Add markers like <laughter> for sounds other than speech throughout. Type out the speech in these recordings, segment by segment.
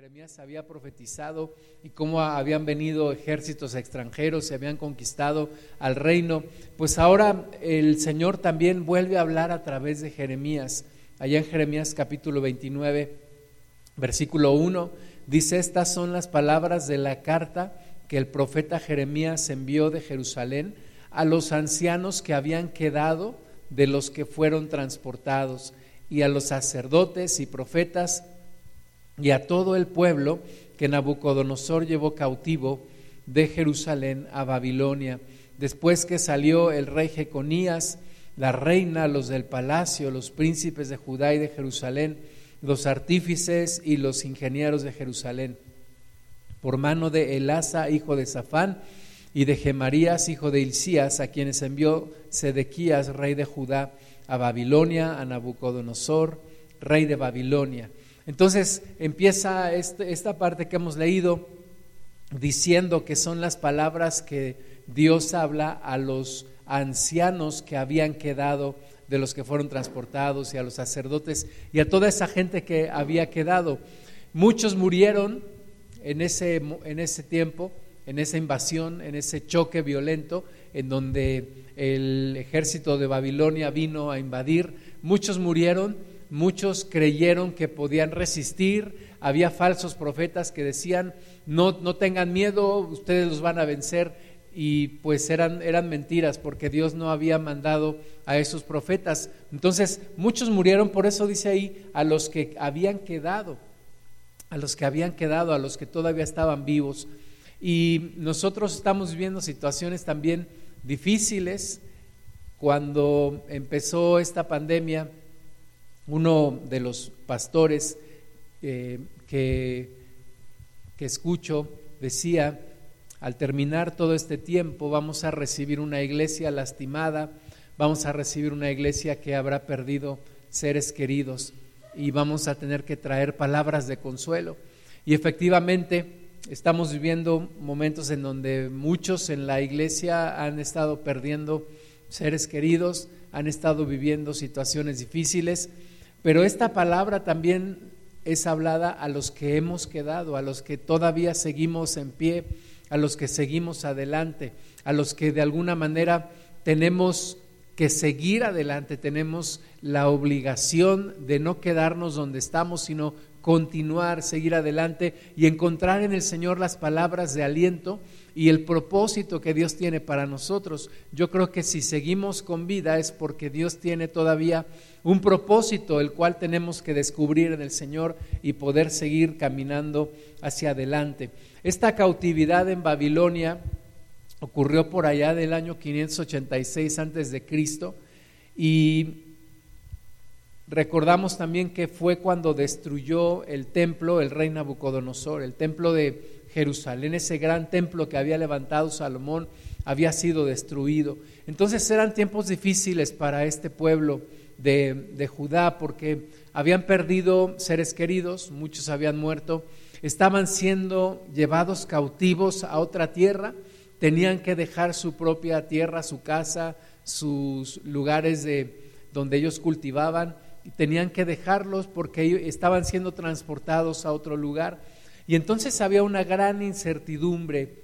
Jeremías había profetizado y cómo habían venido ejércitos extranjeros y habían conquistado al reino, pues ahora el Señor también vuelve a hablar a través de Jeremías. Allá en Jeremías capítulo 29, versículo 1, dice, estas son las palabras de la carta que el profeta Jeremías envió de Jerusalén a los ancianos que habían quedado de los que fueron transportados y a los sacerdotes y profetas y a todo el pueblo que Nabucodonosor llevó cautivo de Jerusalén a Babilonia. Después que salió el rey Jeconías, la reina, los del palacio, los príncipes de Judá y de Jerusalén, los artífices y los ingenieros de Jerusalén, por mano de Elasa, hijo de Safán, y de Gemarías, hijo de Hilcías, a quienes envió Sedequías, rey de Judá, a Babilonia, a Nabucodonosor, rey de Babilonia. Entonces empieza este, esta parte que hemos leído diciendo que son las palabras que Dios habla a los ancianos que habían quedado de los que fueron transportados y a los sacerdotes y a toda esa gente que había quedado. Muchos murieron en ese, en ese tiempo, en esa invasión, en ese choque violento en donde el ejército de Babilonia vino a invadir. Muchos murieron muchos creyeron que podían resistir, había falsos profetas que decían, no, no tengan miedo, ustedes los van a vencer, y pues eran, eran mentiras porque Dios no había mandado a esos profetas. Entonces muchos murieron, por eso dice ahí, a los que habían quedado, a los que habían quedado, a los que todavía estaban vivos. Y nosotros estamos viviendo situaciones también difíciles. Cuando empezó esta pandemia, uno de los pastores eh, que, que escucho decía, al terminar todo este tiempo vamos a recibir una iglesia lastimada, vamos a recibir una iglesia que habrá perdido seres queridos y vamos a tener que traer palabras de consuelo. Y efectivamente estamos viviendo momentos en donde muchos en la iglesia han estado perdiendo seres queridos, han estado viviendo situaciones difíciles pero esta palabra también es hablada a los que hemos quedado, a los que todavía seguimos en pie, a los que seguimos adelante, a los que de alguna manera tenemos que seguir adelante, tenemos la obligación de no quedarnos donde estamos, sino continuar, seguir adelante y encontrar en el Señor las palabras de aliento y el propósito que Dios tiene para nosotros. Yo creo que si seguimos con vida es porque Dios tiene todavía un propósito el cual tenemos que descubrir en el Señor y poder seguir caminando hacia adelante. Esta cautividad en Babilonia ocurrió por allá del año 586 antes de Cristo y recordamos también que fue cuando destruyó el templo el rey Nabucodonosor, el templo de Jerusalén, ese gran templo que había levantado Salomón, había sido destruido. Entonces eran tiempos difíciles para este pueblo de, de, Judá porque habían perdido seres queridos, muchos habían muerto, estaban siendo llevados cautivos a otra tierra, tenían que dejar su propia tierra, su casa, sus lugares de, donde ellos cultivaban, tenían que dejarlos porque estaban siendo transportados a otro lugar. Y entonces había una gran incertidumbre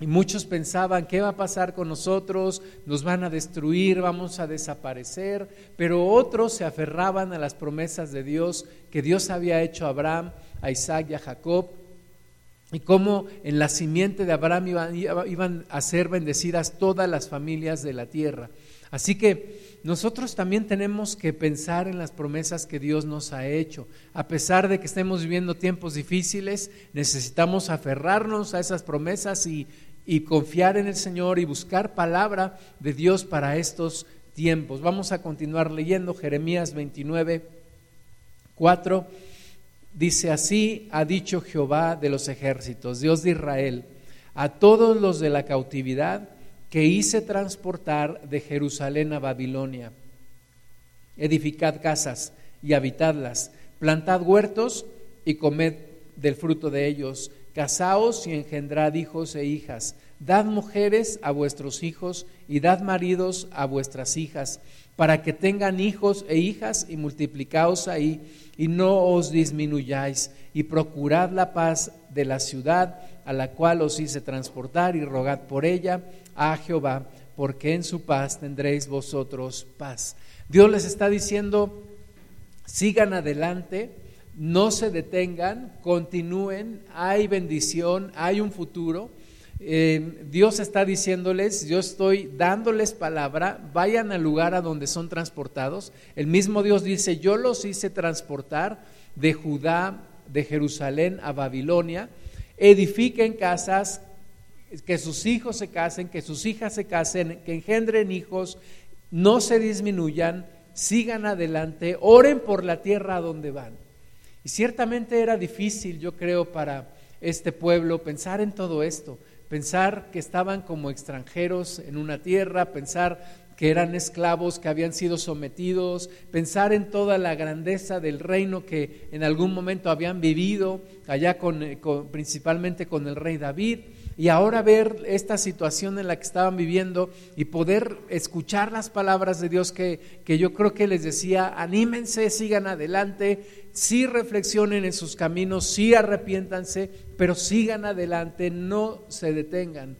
y muchos pensaban, ¿qué va a pasar con nosotros? Nos van a destruir, vamos a desaparecer. Pero otros se aferraban a las promesas de Dios que Dios había hecho a Abraham, a Isaac y a Jacob. Y cómo en la simiente de Abraham iban, iban a ser bendecidas todas las familias de la tierra. Así que nosotros también tenemos que pensar en las promesas que Dios nos ha hecho. A pesar de que estemos viviendo tiempos difíciles, necesitamos aferrarnos a esas promesas y, confiar en el Señor y buscar palabra de Dios para estos tiempos. Vamos a continuar leyendo Jeremías 29, 4. Dice así, ha dicho Jehová de los ejércitos, Dios de Israel, a todos los de la cautividad, que hice transportar de Jerusalén a Babilonia. Edificad casas y habitadlas, plantad huertos y comed del fruto de ellos, casaos y engendrad hijos e hijas, Dad mujeres a vuestros hijos y dad maridos a vuestras hijas, para que tengan hijos e hijas y multiplicaos ahí y no os disminuyáis y procurad la paz de la ciudad a la cual os hice transportar y rogad por ella a Jehová, porque en su paz tendréis vosotros paz. Dios les está diciendo, sigan adelante, no se detengan, continúen, hay bendición, hay un futuro. Eh, Dios está diciéndoles, yo estoy dándoles palabra, vayan al lugar a donde son transportados. El mismo Dios dice, yo los hice transportar de Judá, de Jerusalén a Babilonia, edifiquen casas, que sus hijos se casen, que sus hijas se casen, que engendren hijos, no se disminuyan, sigan adelante, oren por la tierra a donde van. Y ciertamente era difícil, yo creo, para este pueblo pensar en todo esto pensar que estaban como extranjeros en una tierra, pensar que eran esclavos, que habían sido sometidos, pensar en toda la grandeza del reino que en algún momento habían vivido, allá con, principalmente con el rey David, y ahora ver esta situación en la que estaban viviendo y poder escuchar las palabras de Dios que, que yo creo que les decía, anímense, sigan adelante, sí reflexionen en sus caminos, sí arrepiéntanse, pero sigan adelante, no se detengan.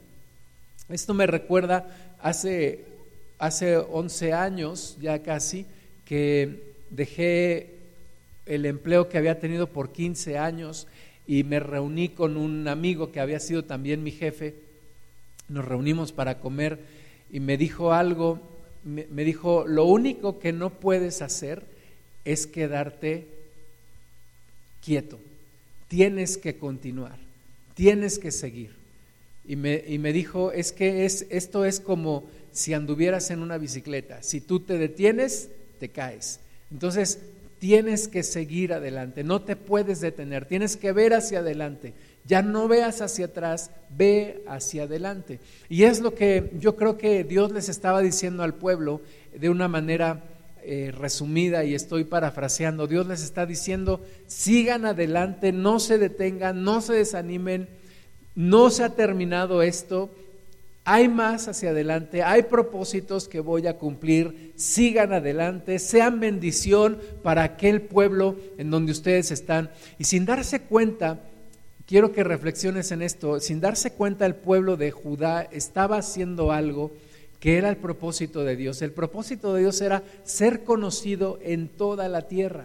Esto me recuerda hace, hace 11 años, ya casi, que dejé el empleo que había tenido por 15 años y me reuní con un amigo que había sido también mi jefe. Nos reunimos para comer y me dijo algo, me dijo, lo único que no puedes hacer es quedarte quieto. Tienes que continuar, tienes que seguir. Y me, y me dijo, es que es, esto es como si anduvieras en una bicicleta. Si tú te detienes, te caes. Entonces, tienes que seguir adelante, no te puedes detener, tienes que ver hacia adelante. Ya no veas hacia atrás, ve hacia adelante. Y es lo que yo creo que Dios les estaba diciendo al pueblo de una manera eh, resumida y estoy parafraseando, Dios les está diciendo, sigan adelante, no se detengan, no se desanimen, no se ha terminado esto, hay más hacia adelante, hay propósitos que voy a cumplir, sigan adelante, sean bendición para aquel pueblo en donde ustedes están. Y sin darse cuenta, quiero que reflexiones en esto, sin darse cuenta el pueblo de Judá estaba haciendo algo que era el propósito de Dios. El propósito de Dios era ser conocido en toda la tierra,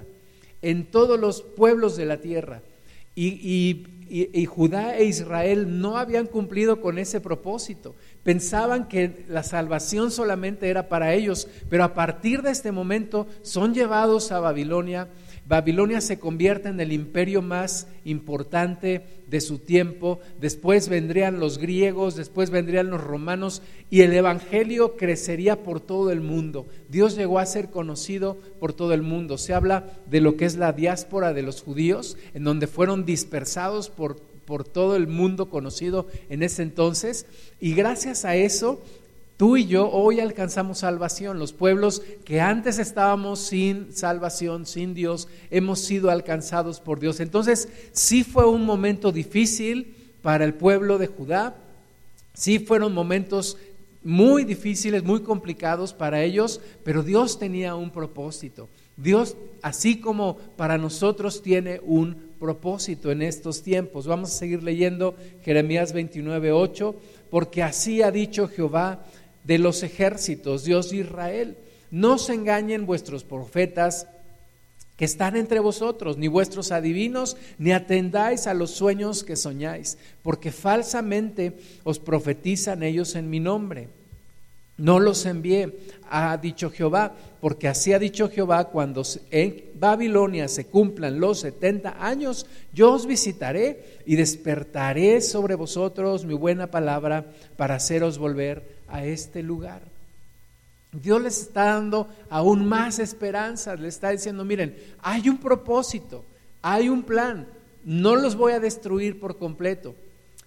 en todos los pueblos de la tierra. Y, Judá e Israel no habían cumplido con ese propósito. Pensaban que la salvación solamente era para ellos, pero a partir de este momento son llevados a Babilonia Babilonia se convierte en el imperio más importante de su tiempo, después vendrían los griegos, después vendrían los romanos y el Evangelio crecería por todo el mundo. Dios llegó a ser conocido por todo el mundo. Se habla de lo que es la diáspora de los judíos, en donde fueron dispersados por, por todo el mundo conocido en ese entonces, y gracias a eso Tú y yo hoy alcanzamos salvación. Los pueblos que antes estábamos sin salvación, sin Dios, hemos sido alcanzados por Dios. Entonces, sí fue un momento difícil para el pueblo de Judá. Sí fueron momentos muy difíciles, muy complicados para ellos, pero Dios tenía un propósito. Dios, así como para nosotros, tiene un propósito en estos tiempos. Vamos a seguir leyendo Jeremías 29, 8, porque así ha dicho Jehová de los ejércitos, Dios de Israel. No se engañen vuestros profetas que están entre vosotros, ni vuestros adivinos, ni atendáis a los sueños que soñáis, porque falsamente os profetizan ellos en mi nombre. No los envié, ha dicho Jehová, porque así ha dicho Jehová, cuando en Babilonia se cumplan los setenta años, yo os visitaré y despertaré sobre vosotros mi buena palabra para haceros volver a este lugar. Dios les está dando aún más esperanzas, le está diciendo, miren, hay un propósito, hay un plan, no los voy a destruir por completo.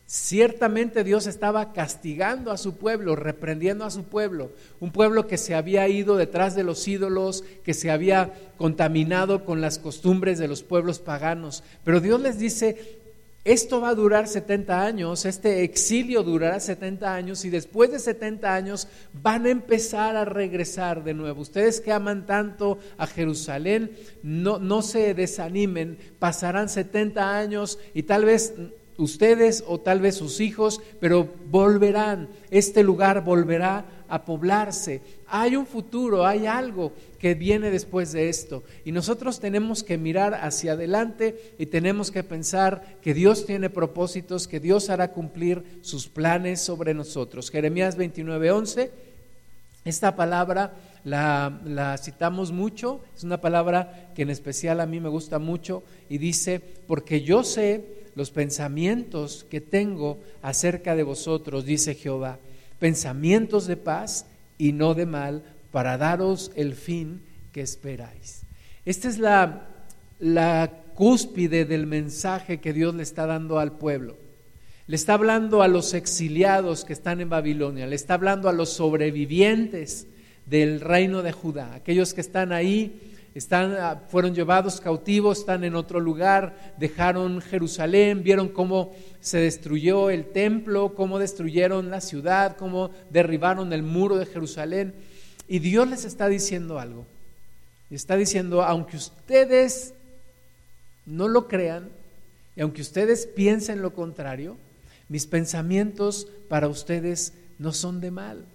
Ciertamente Dios estaba castigando a su pueblo, reprendiendo a su pueblo, un pueblo que se había ido detrás de los ídolos, que se había contaminado con las costumbres de los pueblos paganos. Pero Dios les dice, esto va a durar 70 años, este exilio durará 70 años y después de 70 años van a empezar a regresar de nuevo. Ustedes que aman tanto a Jerusalén, no, no se desanimen, pasarán 70 años y tal vez ustedes o tal vez sus hijos, pero volverán, este lugar volverá a poblarse. Hay un futuro, hay algo que viene después de esto. Y nosotros tenemos que mirar hacia adelante y tenemos que pensar que Dios tiene propósitos, que Dios hará cumplir sus planes sobre nosotros. Jeremías 29:11, esta palabra la, la, citamos mucho, es una palabra que en especial a mí me gusta mucho y dice, porque yo sé los pensamientos que tengo acerca de vosotros, dice Jehová, pensamientos de paz y no de mal, para daros el fin que esperáis. Esta es la, la cúspide del mensaje que Dios le está dando al pueblo. Le está hablando a los exiliados que están en Babilonia, le está hablando a los sobrevivientes del reino de Judá, aquellos que están ahí están, ah, fueron llevados cautivos, están en otro lugar, dejaron Jerusalén, vieron cómo se destruyó el templo, cómo destruyeron la ciudad, cómo derribaron el muro de Jerusalén. Y Dios les está diciendo algo. Está diciendo, aunque ustedes no lo crean, y aunque ustedes piensen lo contrario, mis pensamientos para ustedes no son de mal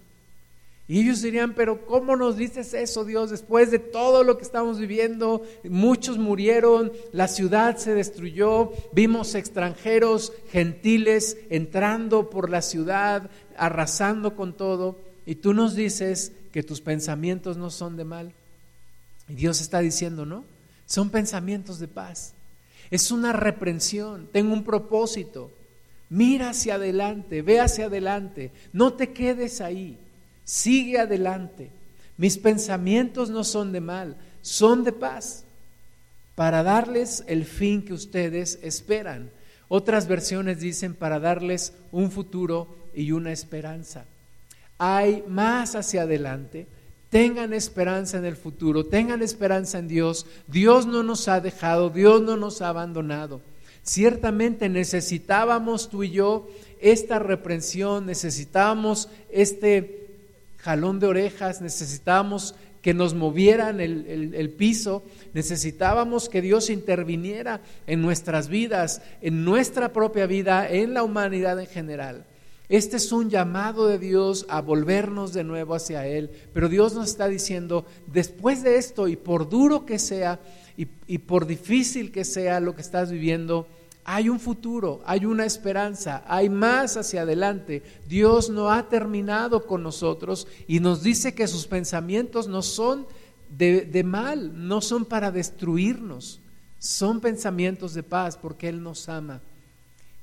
y ellos dirían, pero ¿cómo nos dices eso, Dios? Después de todo lo que estamos viviendo, muchos murieron, la ciudad se destruyó, vimos extranjeros, gentiles entrando por la ciudad, arrasando con todo, y tú nos dices que tus pensamientos no son de mal. Y Dios está diciendo, ¿no? Son pensamientos de paz. Es una reprensión, tengo un propósito. Mira hacia adelante, ve hacia adelante, no te quedes ahí sigue adelante. Mis pensamientos no son de mal, son de paz, para darles el fin que ustedes esperan. Otras versiones dicen para darles un futuro y una esperanza. Hay más hacia adelante. Tengan esperanza en el futuro, tengan esperanza en Dios. Dios no nos ha dejado, Dios no nos ha abandonado. Ciertamente necesitábamos tú y yo esta reprensión, necesitábamos este jalón de orejas, necesitábamos que nos movieran el, el, piso, necesitábamos que Dios interviniera en nuestras vidas, en nuestra propia vida, en la humanidad en general. Este es un llamado de Dios a volvernos de nuevo hacia Él, pero Dios nos está diciendo, después de esto, y por duro que sea, y, por difícil que sea lo que estás viviendo, hay un futuro, hay una esperanza, hay más hacia adelante. Dios no ha terminado con nosotros y nos dice que sus pensamientos no son de, mal, no son para destruirnos, son pensamientos de paz porque Él nos ama.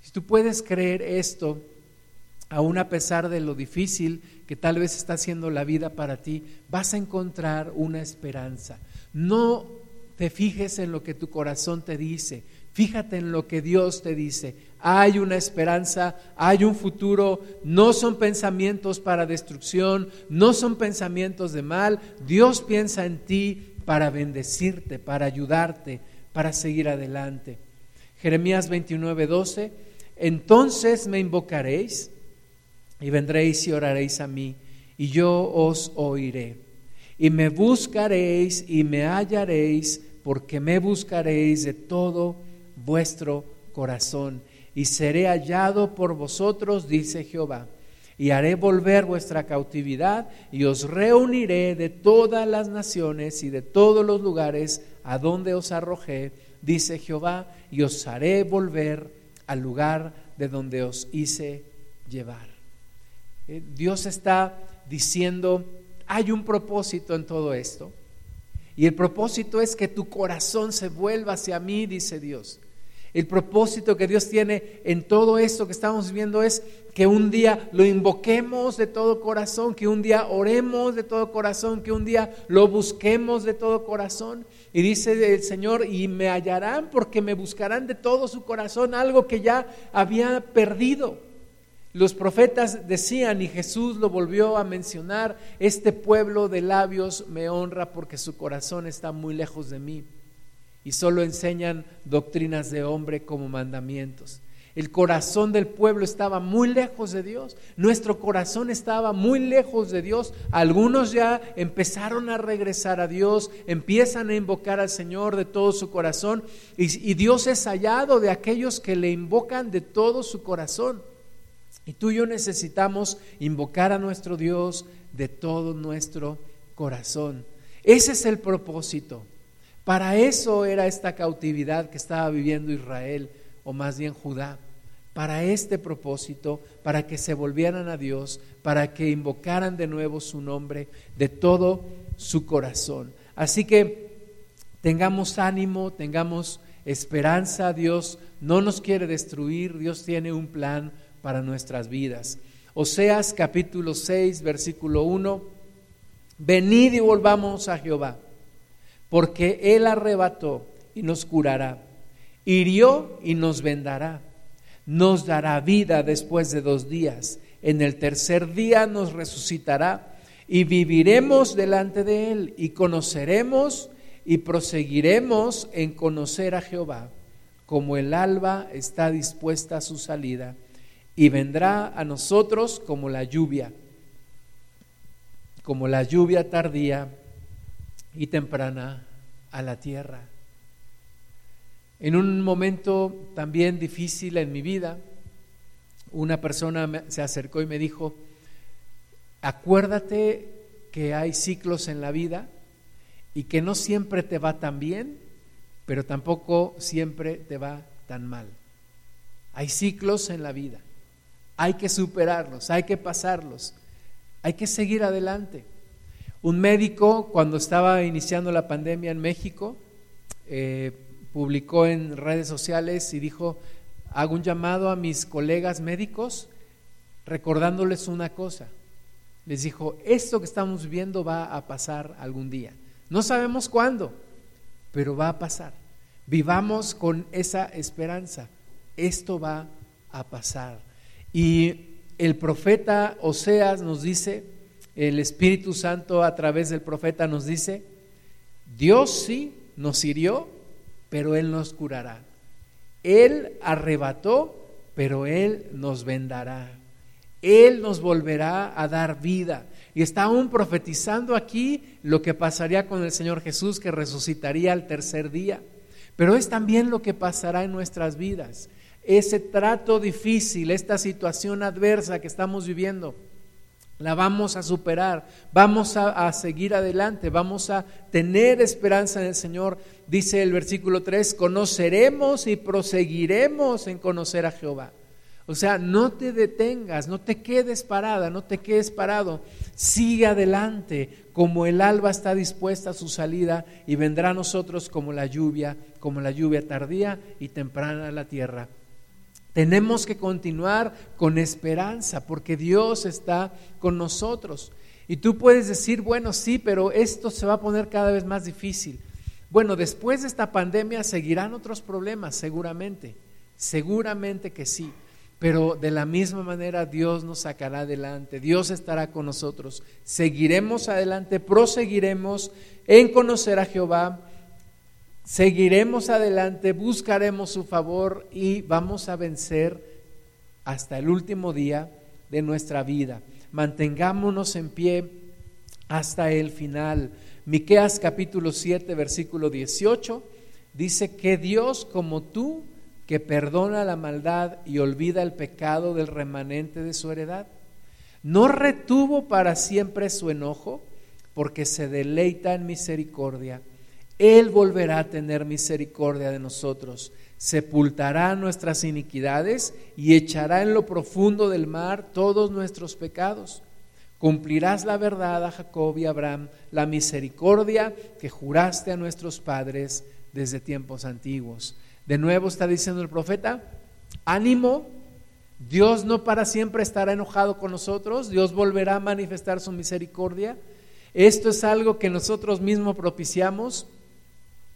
Si tú puedes creer esto, aún a pesar de lo difícil que tal vez está haciendo la vida para ti, vas a encontrar una esperanza. No te fijes en lo que tu corazón te dice, Fíjate en lo que Dios te dice. Hay una esperanza, hay un futuro, no son pensamientos para destrucción, no son pensamientos de mal. Dios piensa en ti para bendecirte, para ayudarte, para seguir adelante. Jeremías 29, 12. Entonces me invocaréis y vendréis y oraréis a mí, y yo os oiré. Y me buscaréis y me hallaréis, porque me buscaréis de todo vuestro corazón, y seré hallado por vosotros, dice Jehová. Y haré volver vuestra cautividad, y os reuniré de todas las naciones y de todos los lugares a donde os arrojé, dice Jehová, y os haré volver al lugar de donde os hice llevar. Eh, Dios está diciendo, hay un propósito en todo esto. Y el propósito es que tu corazón se vuelva hacia mí, dice Dios. El propósito que Dios tiene en todo esto que estamos viviendo es que un día lo invoquemos de todo corazón, que un día oremos de todo corazón, que un día lo busquemos de todo corazón. Y dice el Señor, y me hallarán porque me buscarán de todo su corazón, algo que ya había perdido. Los profetas decían, y Jesús lo volvió a mencionar, este pueblo de labios me honra porque su corazón está muy lejos de mí y solo enseñan doctrinas de hombre como mandamientos. El corazón del pueblo estaba muy lejos de Dios. Nuestro corazón estaba muy lejos de Dios. Algunos ya empezaron a regresar a Dios, empiezan a invocar al Señor de todo su corazón. Y, Dios es hallado de aquellos que le invocan de todo su corazón. Y tú y yo necesitamos invocar a nuestro Dios de todo nuestro corazón. Ese es el propósito. Para eso era esta cautividad que estaba viviendo Israel o más bien Judá, para este propósito, para que se volvieran a Dios, para que invocaran de nuevo su nombre de todo su corazón. Así que tengamos ánimo, tengamos esperanza, Dios no nos quiere destruir, Dios tiene un plan para nuestras vidas. Oseas capítulo 6, versículo 1, venid y volvamos a Jehová, porque Él arrebató y nos curará hirió y nos vendará, nos dará vida después de dos días, en el tercer día nos resucitará y viviremos delante de Él y conoceremos y proseguiremos en conocer a Jehová, como el alba está dispuesta a su salida y vendrá a nosotros como la lluvia, como la lluvia tardía y temprana a la tierra. En un momento también difícil en mi vida, una persona se acercó y me dijo, acuérdate que hay ciclos en la vida y que no siempre te va tan bien, pero tampoco siempre te va tan mal. Hay ciclos en la vida, hay que superarlos, hay que pasarlos, hay que seguir adelante. Un médico, cuando estaba iniciando la pandemia en México, eh, publicó en redes sociales y dijo, hago un llamado a mis colegas médicos recordándoles una cosa. Les dijo, esto que estamos viendo va a pasar algún día. No sabemos cuándo, pero va a pasar. Vivamos con esa esperanza. Esto va a pasar. Y el profeta Oseas nos dice, el Espíritu Santo a través del profeta nos dice, Dios sí nos hirió, pero Él nos curará. Él arrebató, pero Él nos vendará. Él nos volverá a dar vida. Y está aún profetizando aquí lo que pasaría con el Señor Jesús, que resucitaría al tercer día. Pero es también lo que pasará en nuestras vidas. Ese trato difícil, esta situación adversa que estamos viviendo, la vamos a superar, vamos a, seguir adelante, vamos a tener esperanza en el Señor. Dice el versículo 3, conoceremos y proseguiremos en conocer a Jehová. O sea, no te detengas, no te quedes parada, no te quedes parado. Sigue adelante, como el alba está dispuesta a su salida y vendrá a nosotros como la lluvia, como la lluvia tardía y temprana a la tierra. Tenemos que continuar con esperanza porque Dios está con nosotros. Y tú puedes decir, bueno, sí, pero esto se va a poner cada vez más difícil. Bueno, después de esta pandemia seguirán otros problemas, seguramente, seguramente que sí. Pero de la misma manera Dios nos sacará adelante, Dios estará con nosotros. Seguiremos adelante, proseguiremos en conocer a Jehová seguiremos adelante, buscaremos su favor y vamos a vencer hasta el último día de nuestra vida. Mantengámonos en pie hasta el final. Miqueas capítulo 7, versículo 18 dice que Dios como tú que perdona la maldad y olvida el pecado del remanente de su heredad, no retuvo para siempre su enojo, porque se deleita en misericordia él volverá a tener misericordia de nosotros, sepultará nuestras iniquidades y echará en lo profundo del mar todos nuestros pecados. Cumplirás la verdad a Jacob y Abraham, la misericordia que juraste a nuestros padres desde tiempos antiguos. De nuevo está diciendo el profeta, ánimo, Dios no para siempre estará enojado con nosotros, Dios volverá a manifestar su misericordia. Esto es algo que nosotros mismos propiciamos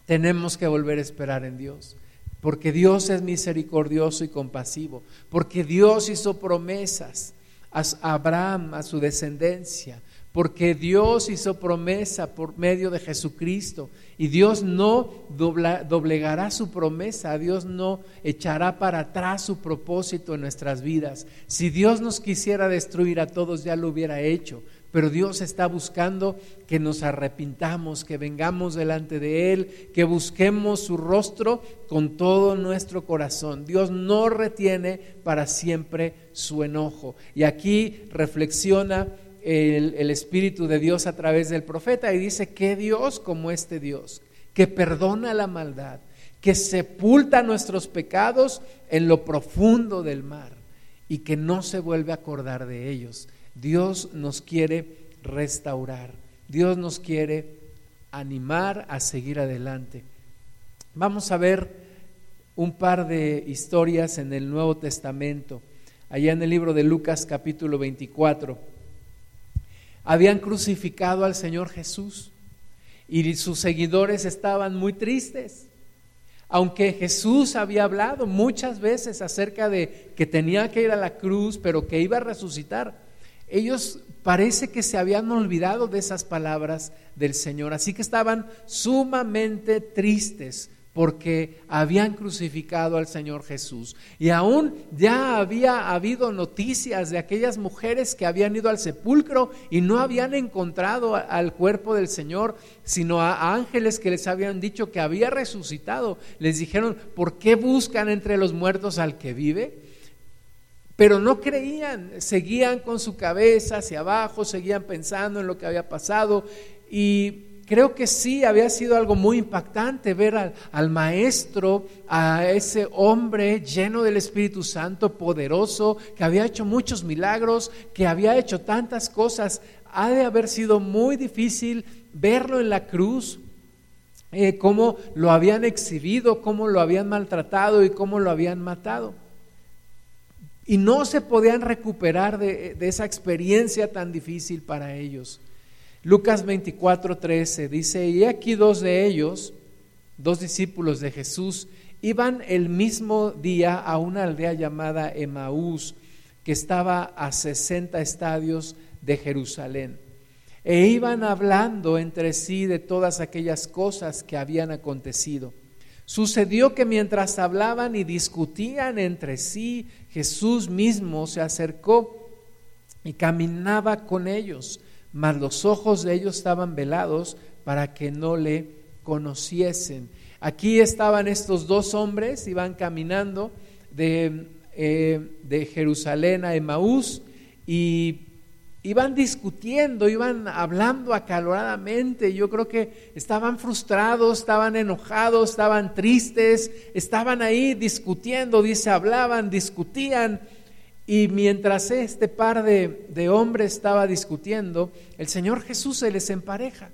tenemos que volver a esperar en Dios, porque Dios es misericordioso y compasivo, porque Dios hizo promesas a Abraham, a su descendencia, porque Dios hizo promesa por medio de Jesucristo y Dios no doblegará su promesa, Dios no echará para atrás su propósito en nuestras vidas. Si Dios nos quisiera destruir a todos, ya lo hubiera hecho, pero Dios está buscando que nos arrepintamos, que vengamos delante de Él, que busquemos su rostro con todo nuestro corazón. Dios no retiene para siempre su enojo. Y aquí reflexiona el, Espíritu de Dios a través del profeta y dice que Dios como este Dios, que perdona la maldad, que sepulta nuestros pecados en lo profundo del mar y que no se vuelve a acordar de ellos. Dios nos quiere restaurar, Dios nos quiere animar a seguir adelante. Vamos a ver un par de historias en el Nuevo Testamento, allá en el libro de Lucas capítulo 24 habían crucificado al Señor Jesús y sus seguidores estaban muy tristes. Aunque Jesús había hablado muchas veces acerca de que tenía que ir a la cruz, pero que iba a resucitar, ellos parece que se habían olvidado de esas palabras del Señor, así que estaban sumamente tristes porque habían crucificado al Señor Jesús. Y aún ya había habido noticias de aquellas mujeres que habían ido al sepulcro y no habían encontrado al cuerpo del Señor, sino a ángeles que les habían dicho que había resucitado. Les dijeron, ¿por qué buscan entre los muertos al que vive? Pero no creían, seguían con su cabeza hacia abajo, seguían pensando en lo que había pasado y creo que sí había sido algo muy impactante ver al, maestro, a ese hombre lleno del Espíritu Santo, poderoso, que había hecho muchos milagros, que había hecho tantas cosas. Ha de haber sido muy difícil verlo en la cruz, eh, cómo lo habían exhibido, cómo lo habían maltratado y cómo lo habían matado. Y no se podían recuperar de esa experiencia tan difícil para ellos. Lucas 24, 13 dice, y aquí dos de ellos, dos discípulos de Jesús, iban el mismo día a una aldea llamada Emaús, que estaba a 60 estadios de Jerusalén. E iban hablando entre sí de todas aquellas cosas que habían acontecido. Sucedió que mientras hablaban y discutían entre sí, Jesús mismo se acercó y caminaba con ellos mas los ojos de ellos estaban velados para que no le conociesen. Aquí estaban estos dos hombres, iban caminando de, eh, de Jerusalén a Emaús y iban discutiendo, iban hablando acaloradamente. Yo creo que estaban frustrados, estaban enojados, estaban tristes, estaban ahí discutiendo, dice, hablaban, discutían y mientras este par de, hombres estaba discutiendo, el Señor Jesús se les empareja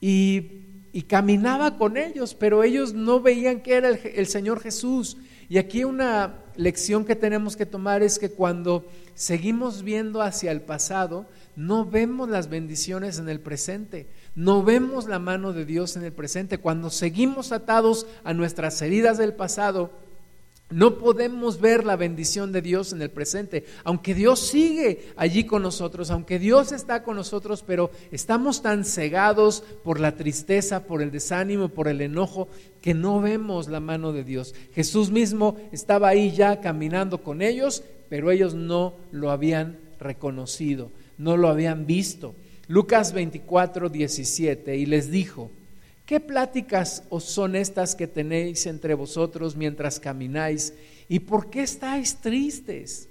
y, caminaba con ellos, pero ellos no veían que era el Señor Jesús. Y aquí una lección que tenemos que tomar es que cuando seguimos viendo hacia el pasado, no vemos las bendiciones en el presente, no vemos la mano de Dios en el presente. Cuando seguimos atados a nuestras heridas del pasado, no podemos ver la bendición de Dios en el presente, aunque Dios sigue allí con nosotros, aunque Dios está con nosotros, pero estamos tan cegados por la tristeza, por el desánimo, por el enojo, que no vemos la mano de Dios. Jesús mismo estaba ahí ya caminando con ellos, pero ellos no lo habían reconocido, no lo habían visto. Lucas 24, 17, y les dijo, ¿Qué pláticas os son estas que tenéis entre vosotros mientras camináis? ¿Y por qué estáis tristes?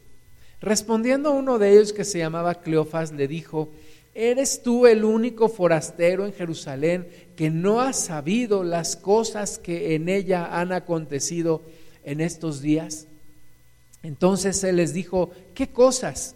Respondiendo uno de ellos que se llamaba Cleofas, le dijo, ¿eres tú el único forastero en Jerusalén que no ha sabido las cosas que en ella han acontecido en estos días? Entonces él les dijo, ¿qué cosas?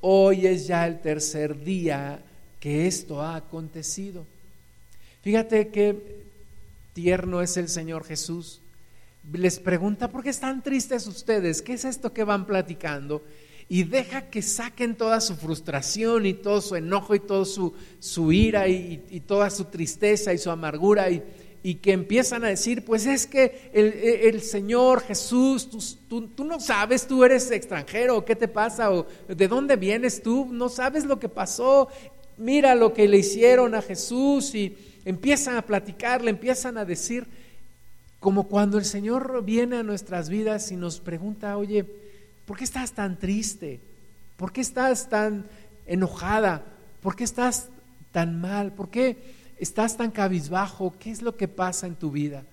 hoy es ya el tercer día que esto ha acontecido. Fíjate qué tierno es el Señor Jesús. Les pregunta, ¿por qué están tristes ustedes? ¿Qué es esto que van platicando? Y deja que saquen toda su frustración y todo su enojo y toda su, su ira y, toda su tristeza y su amargura y, y que empiezan a decir, pues es que el, Señor Jesús, tú, tú, no sabes, tú eres extranjero, ¿qué te pasa? ¿O de dónde vienes tú? No sabes lo que pasó. Mira lo que le hicieron a Jesús y empiezan a platicar, le empiezan a decir, como cuando el Señor viene a nuestras vidas y nos pregunta, oye, ¿por qué estás tan triste? ¿Por qué estás tan enojada? ¿Por qué estás tan mal? ¿Por qué? Estás tan cabizbajo, ¿qué es lo que pasa en tu vida?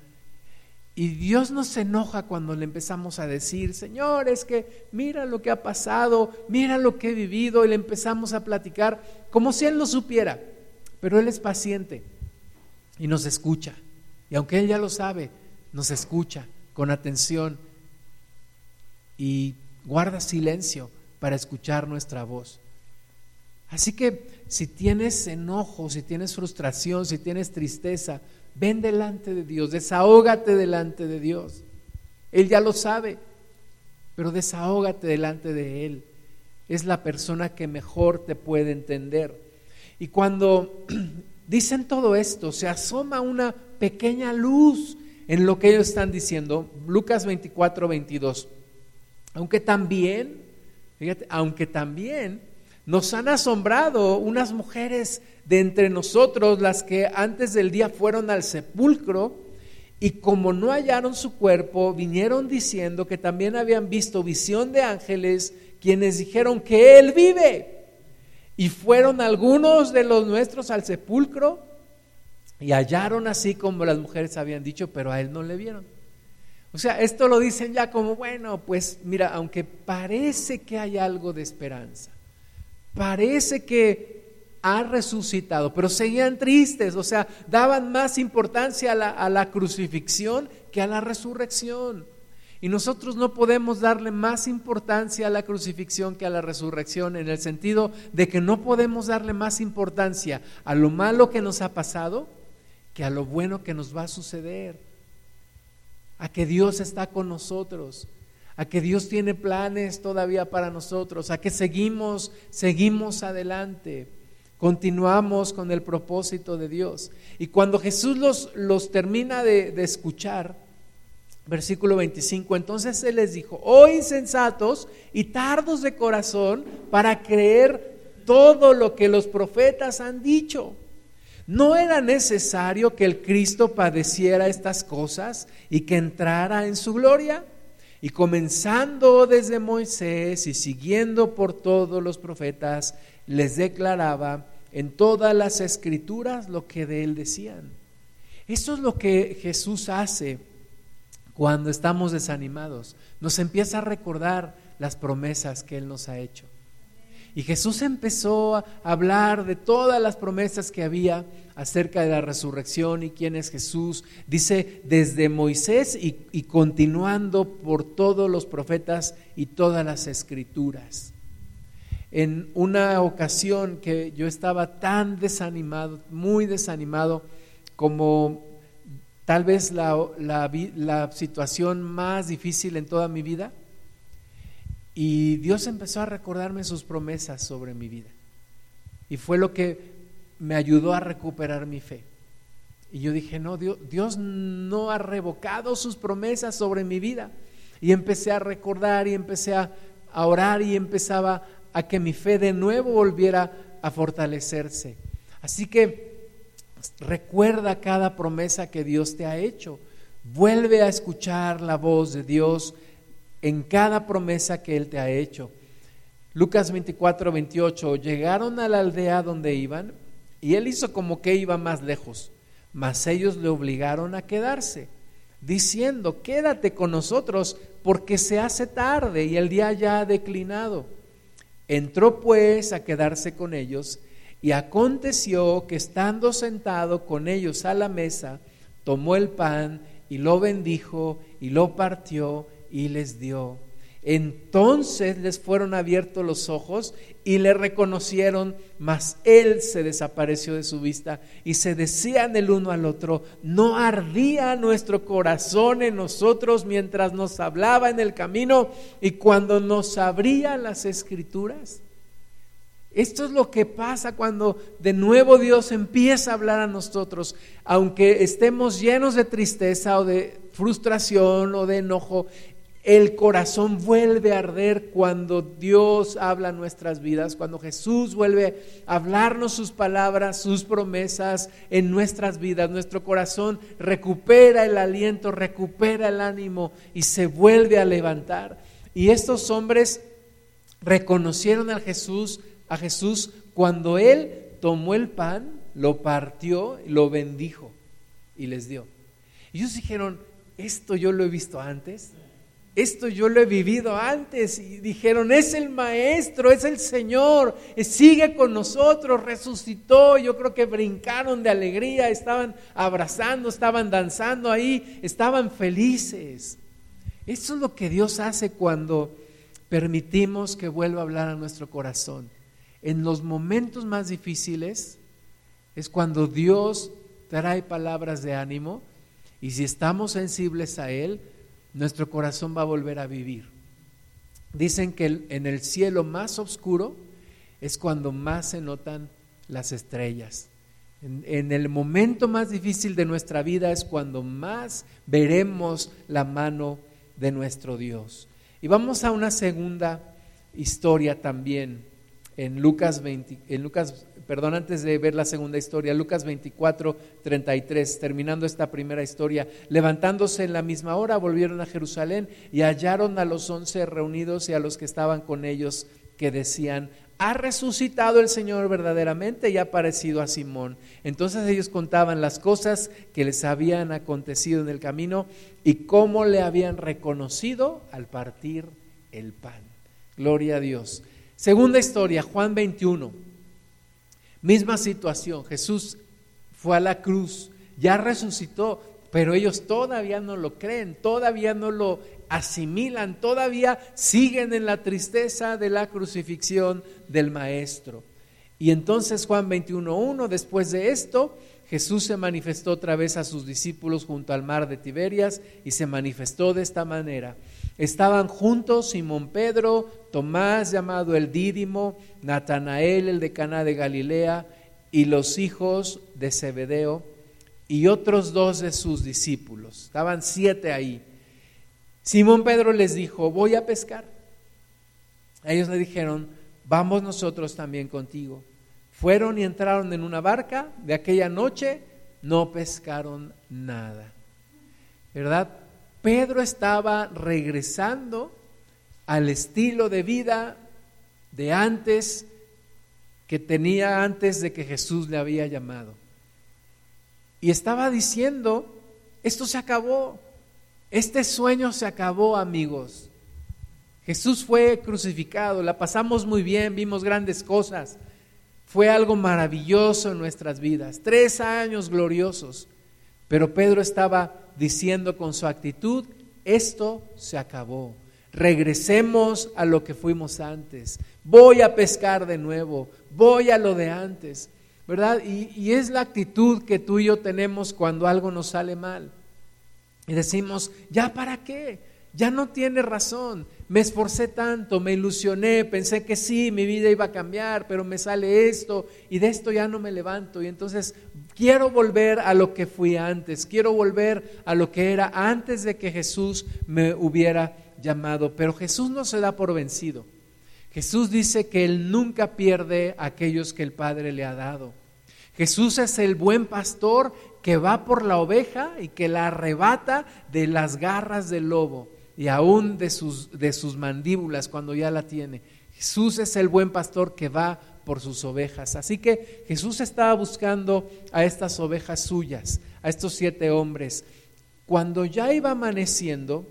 Y Dios nos enoja cuando le empezamos a decir, Señor, es que mira lo que ha pasado, mira lo que he vivido, y le empezamos a platicar como si Él lo supiera, pero Él es paciente y nos escucha. Y aunque Él ya lo sabe, nos escucha con atención y guarda silencio para escuchar nuestra voz. Así que si tienes enojo, si tienes frustración, si tienes tristeza, ven delante de Dios, desahógate delante de Dios. Él ya lo sabe, pero desahógate delante de Él. Es la persona que mejor te puede entender. Y cuando <clears throat> dicen todo esto, se asoma una pequeña luz en lo que ellos están diciendo. Lucas 24, 22. Aunque también, fíjate, aunque también nos han asombrado unas mujeres de entre nosotros, las que antes del día fueron al sepulcro y como no hallaron su cuerpo, vinieron diciendo que también habían visto visión de ángeles, quienes dijeron que Él vive. Y fueron algunos de los nuestros al sepulcro y hallaron así como las mujeres habían dicho, pero a Él no le vieron. O sea, esto lo dicen ya como, bueno, pues mira, aunque parece que hay algo de esperanza parece que ha resucitado, pero seguían tristes, o sea, daban más importancia a la, crucifixión que a la resurrección. Y nosotros no podemos darle más importancia a la crucifixión que a la resurrección, en el sentido de que no podemos darle más importancia a lo malo que nos ha pasado que a lo bueno que nos va a suceder, a que Dios está con nosotros, a que Dios tiene planes todavía para nosotros, a que seguimos, seguimos adelante, continuamos con el propósito de Dios. Y cuando Jesús los, los termina de, de escuchar, versículo 25, entonces Él les dijo, oh insensatos y tardos de corazón para creer todo lo que los profetas han dicho. ¿No era necesario que el Cristo padeciera estas cosas y que entrara en su gloria? Y comenzando desde Moisés y siguiendo por todos los profetas, les declaraba en todas las escrituras lo que de él decían. Eso es lo que Jesús hace cuando estamos desanimados. Nos empieza a recordar las promesas que Él nos ha hecho. Y Jesús empezó a hablar de todas las promesas que había acerca de la resurrección y quién es Jesús. Dice desde Moisés y, continuando por todos los profetas y todas las escrituras. En una ocasión que yo estaba tan desanimado, muy desanimado, como tal vez la, situación más difícil en toda mi vida, y Dios empezó a recordarme sus promesas sobre mi vida. Y fue lo que me ayudó a recuperar mi fe. Y yo dije, no, Dios, no ha revocado sus promesas sobre mi vida. Y empecé a recordar y empecé a, orar y empezaba a que mi fe de nuevo volviera a fortalecerse. Así que recuerda cada promesa que Dios te ha hecho. Vuelve a escuchar la voz de Dios en cada promesa que Él te ha hecho. Lucas 24, 28, llegaron a la aldea donde iban y Él hizo como que iba más lejos, mas ellos le obligaron a quedarse, diciendo, quédate con nosotros porque se hace tarde y el día ya ha declinado. Entró pues a quedarse con ellos y aconteció que estando sentado con ellos a la mesa, tomó el pan y lo bendijo y lo partió y les dio. Entonces les fueron abiertos los ojos y le reconocieron, mas él se desapareció de su vista y se decían el uno al otro, ¿no ardía nuestro corazón en nosotros mientras nos hablaba en el camino y cuando nos abría las escrituras? Esto es lo que pasa cuando de nuevo Dios empieza a hablar a nosotros, aunque estemos llenos de tristeza o de frustración o de enojo, el corazón vuelve a arder cuando Dios habla nuestras vidas, cuando Jesús vuelve a hablarnos sus palabras, sus promesas en nuestras vidas. Nuestro corazón recupera el aliento, recupera el ánimo y se vuelve a levantar. Y estos hombres reconocieron a Jesús, a Jesús cuando él tomó el pan, lo partió, lo bendijo y les dio. Y ellos dijeron, esto yo lo he visto antes esto yo lo he vivido antes y dijeron, es el Maestro, es el Señor, sigue con nosotros, resucitó. Yo creo que brincaron de alegría, estaban abrazando, estaban danzando ahí, estaban felices. Eso es lo que Dios hace cuando permitimos que vuelva a hablar a nuestro corazón. En los momentos más difíciles es cuando Dios trae palabras de ánimo y si estamos sensibles a Él, nuestro corazón va a volver a vivir. Dicen que en el cielo más oscuro es cuando más se notan las estrellas. En, el momento más difícil de nuestra vida es cuando más veremos la mano de nuestro Dios. Y vamos a una segunda historia también en Lucas, 20, en Lucas perdón, antes de ver la segunda historia, Lucas 24, 33, terminando esta primera historia, levantándose en la misma hora, volvieron a Jerusalén y hallaron a los once reunidos y a los que estaban con ellos que decían, ha resucitado el Señor verdaderamente y ha aparecido a Simón. Entonces ellos contaban las cosas que les habían acontecido en el camino y cómo le habían reconocido al partir el pan. Gloria a Dios. Segunda historia, Juan 21. Misma situación, Jesús fue a la cruz, ya resucitó, pero ellos todavía no lo creen, todavía no lo asimilan, todavía siguen en la tristeza de la crucifixión del Maestro. Y entonces Juan 21.1, después de esto, Jesús se manifestó otra vez a sus discípulos junto al mar de Tiberias y se manifestó de esta manera. Estaban juntos Simón Pedro, Tomás llamado el Dídimo, Natanael el de Caná de Galilea y los hijos de Zebedeo y otros dos de sus discípulos. Estaban siete ahí. Simón Pedro les dijo, voy a pescar. Ellos le dijeron, vamos nosotros también contigo. Fueron y entraron en una barca. De aquella noche no pescaron nada. ¿Verdad? Pedro estaba regresando al estilo de vida de antes que tenía antes de que Jesús le había llamado. Y estaba diciendo, esto se acabó, este sueño se acabó amigos. Jesús fue crucificado, la pasamos muy bien, vimos grandes cosas, fue algo maravilloso en nuestras vidas, tres años gloriosos, pero Pedro estaba diciendo con su actitud, esto se acabó. Regresemos a lo que fuimos antes. Voy a pescar de nuevo. Voy a lo de antes. ¿Verdad? Y, y es la actitud que tú y yo tenemos cuando algo nos sale mal. Y decimos, ¿ya para qué? Ya no tiene razón. Me esforcé tanto, me ilusioné, pensé que sí, mi vida iba a cambiar, pero me sale esto y de esto ya no me levanto. Y entonces quiero volver a lo que fui antes, quiero volver a lo que era antes de que Jesús me hubiera llamado. Pero Jesús no se da por vencido. Jesús dice que Él nunca pierde a aquellos que el Padre le ha dado. Jesús es el buen pastor que va por la oveja y que la arrebata de las garras del lobo y aún de sus, de sus mandíbulas cuando ya la tiene. Jesús es el buen pastor que va por sus ovejas. Así que Jesús estaba buscando a estas ovejas suyas, a estos siete hombres. Cuando ya iba amaneciendo,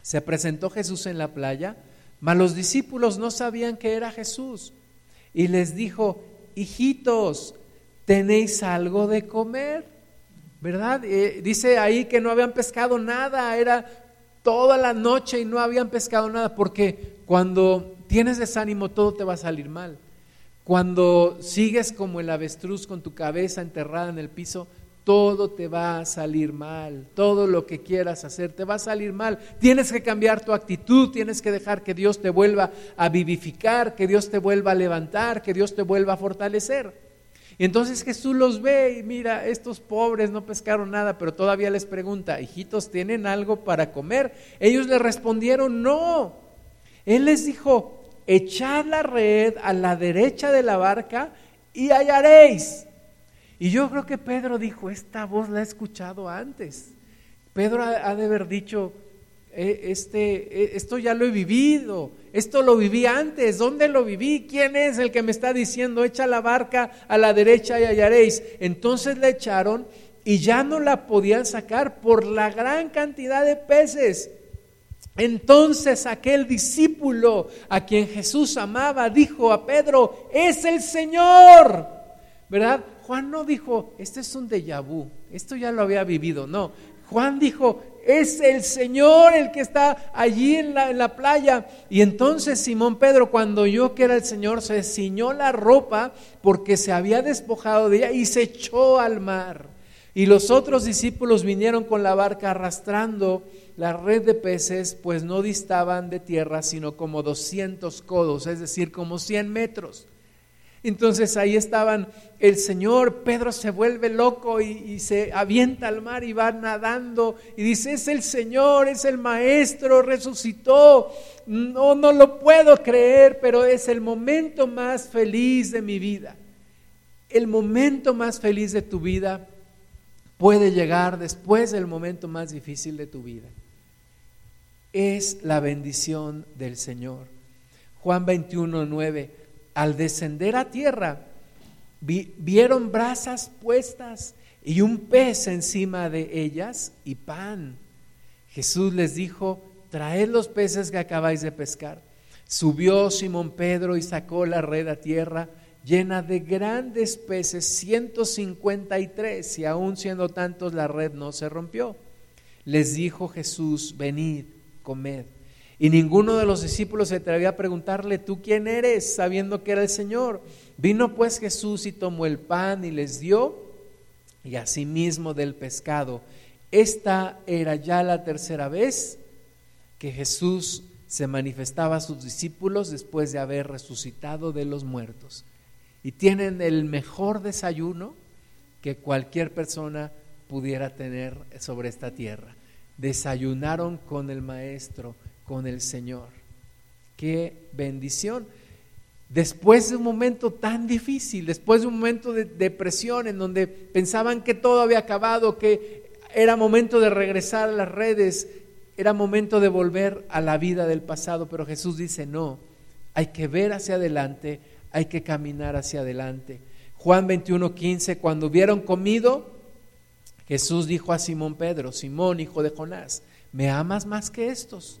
se presentó Jesús en la playa, mas los discípulos no sabían que era Jesús. Y les dijo, hijitos, ¿tenéis algo de comer? ¿Verdad? Eh, dice ahí que no habían pescado nada, era toda la noche y no habían pescado nada, porque cuando tienes desánimo todo te va a salir mal. Cuando sigues como el avestruz con tu cabeza enterrada en el piso, todo te va a salir mal, todo lo que quieras hacer te va a salir mal. Tienes que cambiar tu actitud, tienes que dejar que Dios te vuelva a vivificar, que Dios te vuelva a levantar, que Dios te vuelva a fortalecer. Entonces Jesús los ve y mira, estos pobres no pescaron nada, pero todavía les pregunta, hijitos, ¿tienen algo para comer? Ellos le respondieron, no. Él les dijo, echad la red a la derecha de la barca y hallaréis. Y yo creo que Pedro dijo, esta voz la he escuchado antes. Pedro ha, de haber dicho, este, eh, esto ya lo he vivido, esto lo viví antes, ¿dónde lo viví? ¿Quién es el que me está diciendo, echa la barca a la derecha y hallaréis? Entonces le echaron y ya no la podían sacar por la gran cantidad de peces. Entonces aquel discípulo a quien Jesús amaba dijo a Pedro, es el Señor, ¿verdad? Juan no dijo, este es un déjà vu, esto ya lo había vivido, no. Juan dijo, es el Señor el que está allí en la, en la, playa. Y entonces Simón Pedro, cuando oyó que era el Señor, se ciñó la ropa porque se había despojado de ella y se echó al mar. Y los otros discípulos vinieron con la barca arrastrando la red de peces, pues no distaban de tierra, sino como 200 codos, es decir, como 100 metros. Entonces ahí estaban el Señor, Pedro se vuelve loco y, se avienta al mar y va nadando y dice, es el Señor, es el Maestro, resucitó. No, no lo puedo creer, pero es el momento más feliz de mi vida. El momento más feliz de tu vida puede llegar después del momento más difícil de tu vida. Es la bendición del Señor. Juan 21, 9. Al descender a tierra, vieron brasas puestas y un pez encima de ellas y pan. Jesús les dijo, traed los peces que acabáis de pescar. Subió Simón Pedro y sacó la red a tierra llena de grandes peces, 153, y aún siendo tantos la red no se rompió. Les dijo Jesús, venid, comed. Y ninguno de los discípulos se atrevía a preguntarle, ¿tú quién eres? sabiendo que era el Señor. Vino pues Jesús y tomó el pan y les dio, y asimismo del pescado. Esta era ya la tercera vez que Jesús se manifestaba a sus discípulos después de haber resucitado de los muertos y tienen el mejor desayuno que cualquier persona pudiera tener sobre esta tierra. Desayunaron con el Maestro, con el Señor. Qué bendición. Después de un momento tan difícil, después de un momento de depresión en donde pensaban que todo había acabado, que era momento de regresar a las redes, era momento de volver a la vida del pasado, pero Jesús dice, no, hay que ver hacia adelante, hay que caminar hacia adelante. Juan 21, 15, cuando hubieron comido, Jesús dijo a Simón Pedro, Simón, hijo de Jonás, ¿me amas más que estos?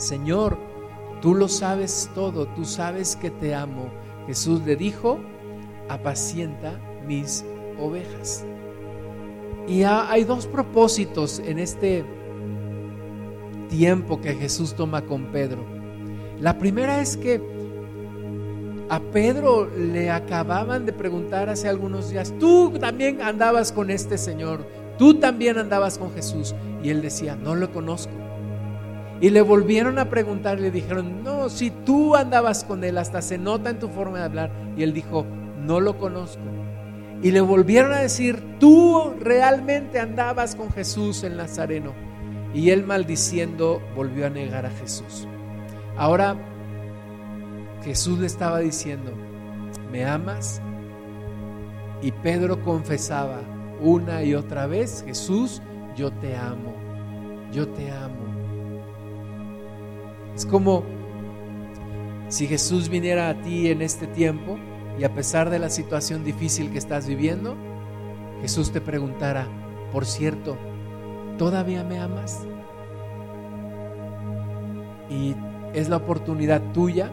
Señor, tú lo sabes todo, tú sabes que te amo. Jesús le dijo, apacienta mis ovejas. Y hay dos propósitos en este tiempo que Jesús toma con Pedro. La primera es que a Pedro le acababan de preguntar hace algunos días, tú también andabas con este Señor, tú también andabas con Jesús. Y él decía, no lo conozco. Y le volvieron a preguntar, le dijeron, no, si tú andabas con él, hasta se nota en tu forma de hablar. Y él dijo, no lo conozco. Y le volvieron a decir, tú realmente andabas con Jesús el Nazareno. Y él maldiciendo volvió a negar a Jesús. Ahora Jesús le estaba diciendo, ¿me amas? Y Pedro confesaba una y otra vez, Jesús, yo te amo, yo te amo. Es como si Jesús viniera a ti en este tiempo y a pesar de la situación difícil que estás viviendo, Jesús te preguntara, por cierto, ¿todavía me amas? Y es la oportunidad tuya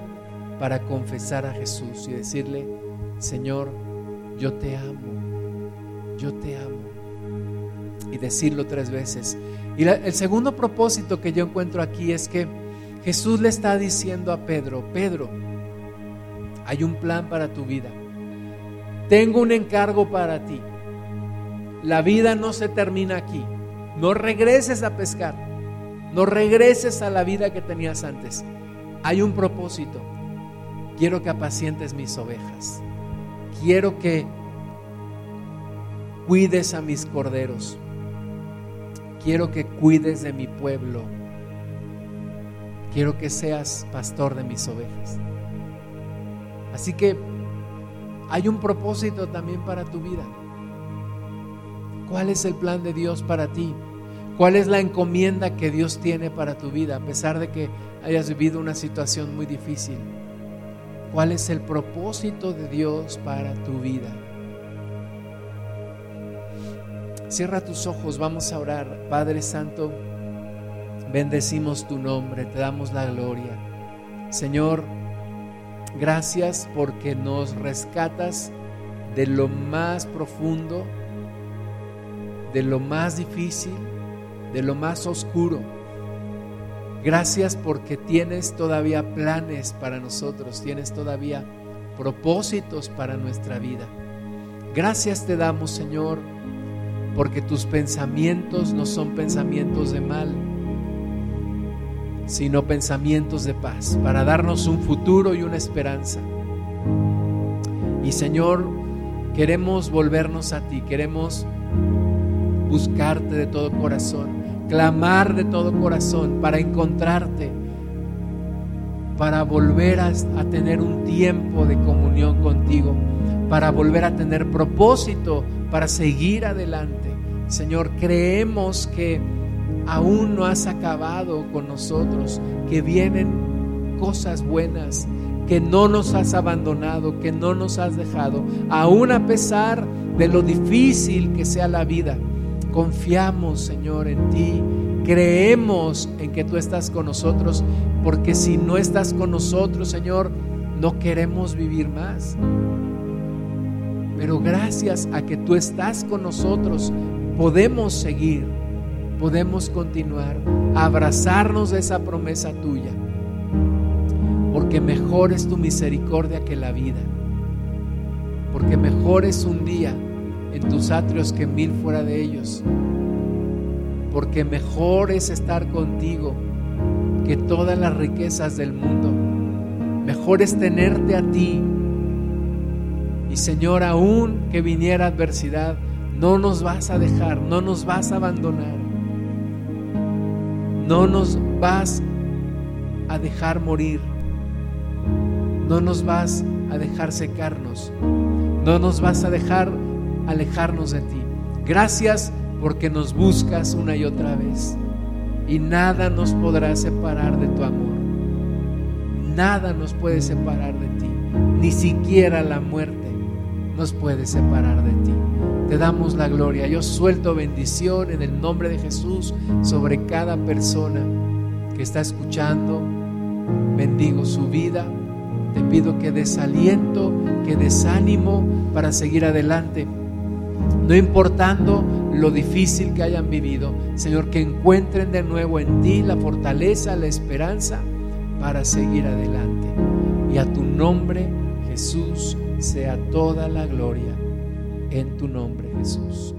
para confesar a Jesús y decirle, Señor, yo te amo, yo te amo. Y decirlo tres veces. Y el segundo propósito que yo encuentro aquí es que Jesús le está diciendo a Pedro, Pedro, hay un plan para tu vida. Tengo un encargo para ti. La vida no se termina aquí. No regreses a pescar. No regreses a la vida que tenías antes. Hay un propósito. Quiero que apacientes mis ovejas. Quiero que cuides a mis corderos. Quiero que cuides de mi pueblo. Quiero que seas pastor de mis ovejas. Así que hay un propósito también para tu vida. ¿Cuál es el plan de Dios para ti? ¿Cuál es la encomienda que Dios tiene para tu vida a pesar de que hayas vivido una situación muy difícil? ¿Cuál es el propósito de Dios para tu vida? Cierra tus ojos, vamos a orar. Padre Santo, bendecimos tu nombre, te damos la gloria. Señor, gracias porque nos rescatas de lo más profundo, de lo más difícil, de lo más oscuro. Gracias porque tienes todavía planes para nosotros, tienes todavía propósitos para nuestra vida. Gracias te damos, Señor, porque tus pensamientos no son pensamientos de mal, sino pensamientos de paz, para darnos un futuro y una esperanza. Y Señor, queremos volvernos a ti, queremos buscarte de todo corazón, clamar de todo corazón para encontrarte, para volver a, tener un tiempo de comunión contigo, para volver a tener propósito, para seguir adelante. Señor, creemos que aún no has acabado con nosotros, que vienen cosas buenas, que no nos has abandonado, que no nos has dejado, aún a pesar de lo difícil que sea la vida. Confiamos, Señor, en ti. Creemos en que tú estás con nosotros, porque si no estás con nosotros, Señor, no queremos vivir más. Pero gracias a que tú estás con nosotros, podemos seguir, podemos continuar, abrazarnos de esa promesa tuya. Porque mejor es tu misericordia que la vida. Porque mejor es un día en tus atrios que mil fuera de ellos. Porque mejor es estar contigo que todas las riquezas del mundo. Mejor es tenerte a ti. Y Señor, aún que viniera adversidad, no nos vas a dejar, no nos vas a abandonar. No nos vas a dejar morir. No nos vas a dejar secarnos. No nos vas a dejar alejarnos de ti. Gracias porque nos buscas una y otra vez. Y nada nos podrá separar de tu amor. Nada nos puede separar de ti. Ni siquiera la muerte nos puede separar de ti. Te damos la gloria. Yo suelto bendición en el nombre de Jesús sobre cada persona que está escuchando. Bendigo su vida. Te pido que desaliento, que desánimo para seguir adelante no importando lo difícil que hayan vivido, Señor, que encuentren de nuevo en ti la fortaleza, la esperanza para seguir adelante. Y a tu nombre, Jesús, sea toda la gloria. En tu nombre, Jesús.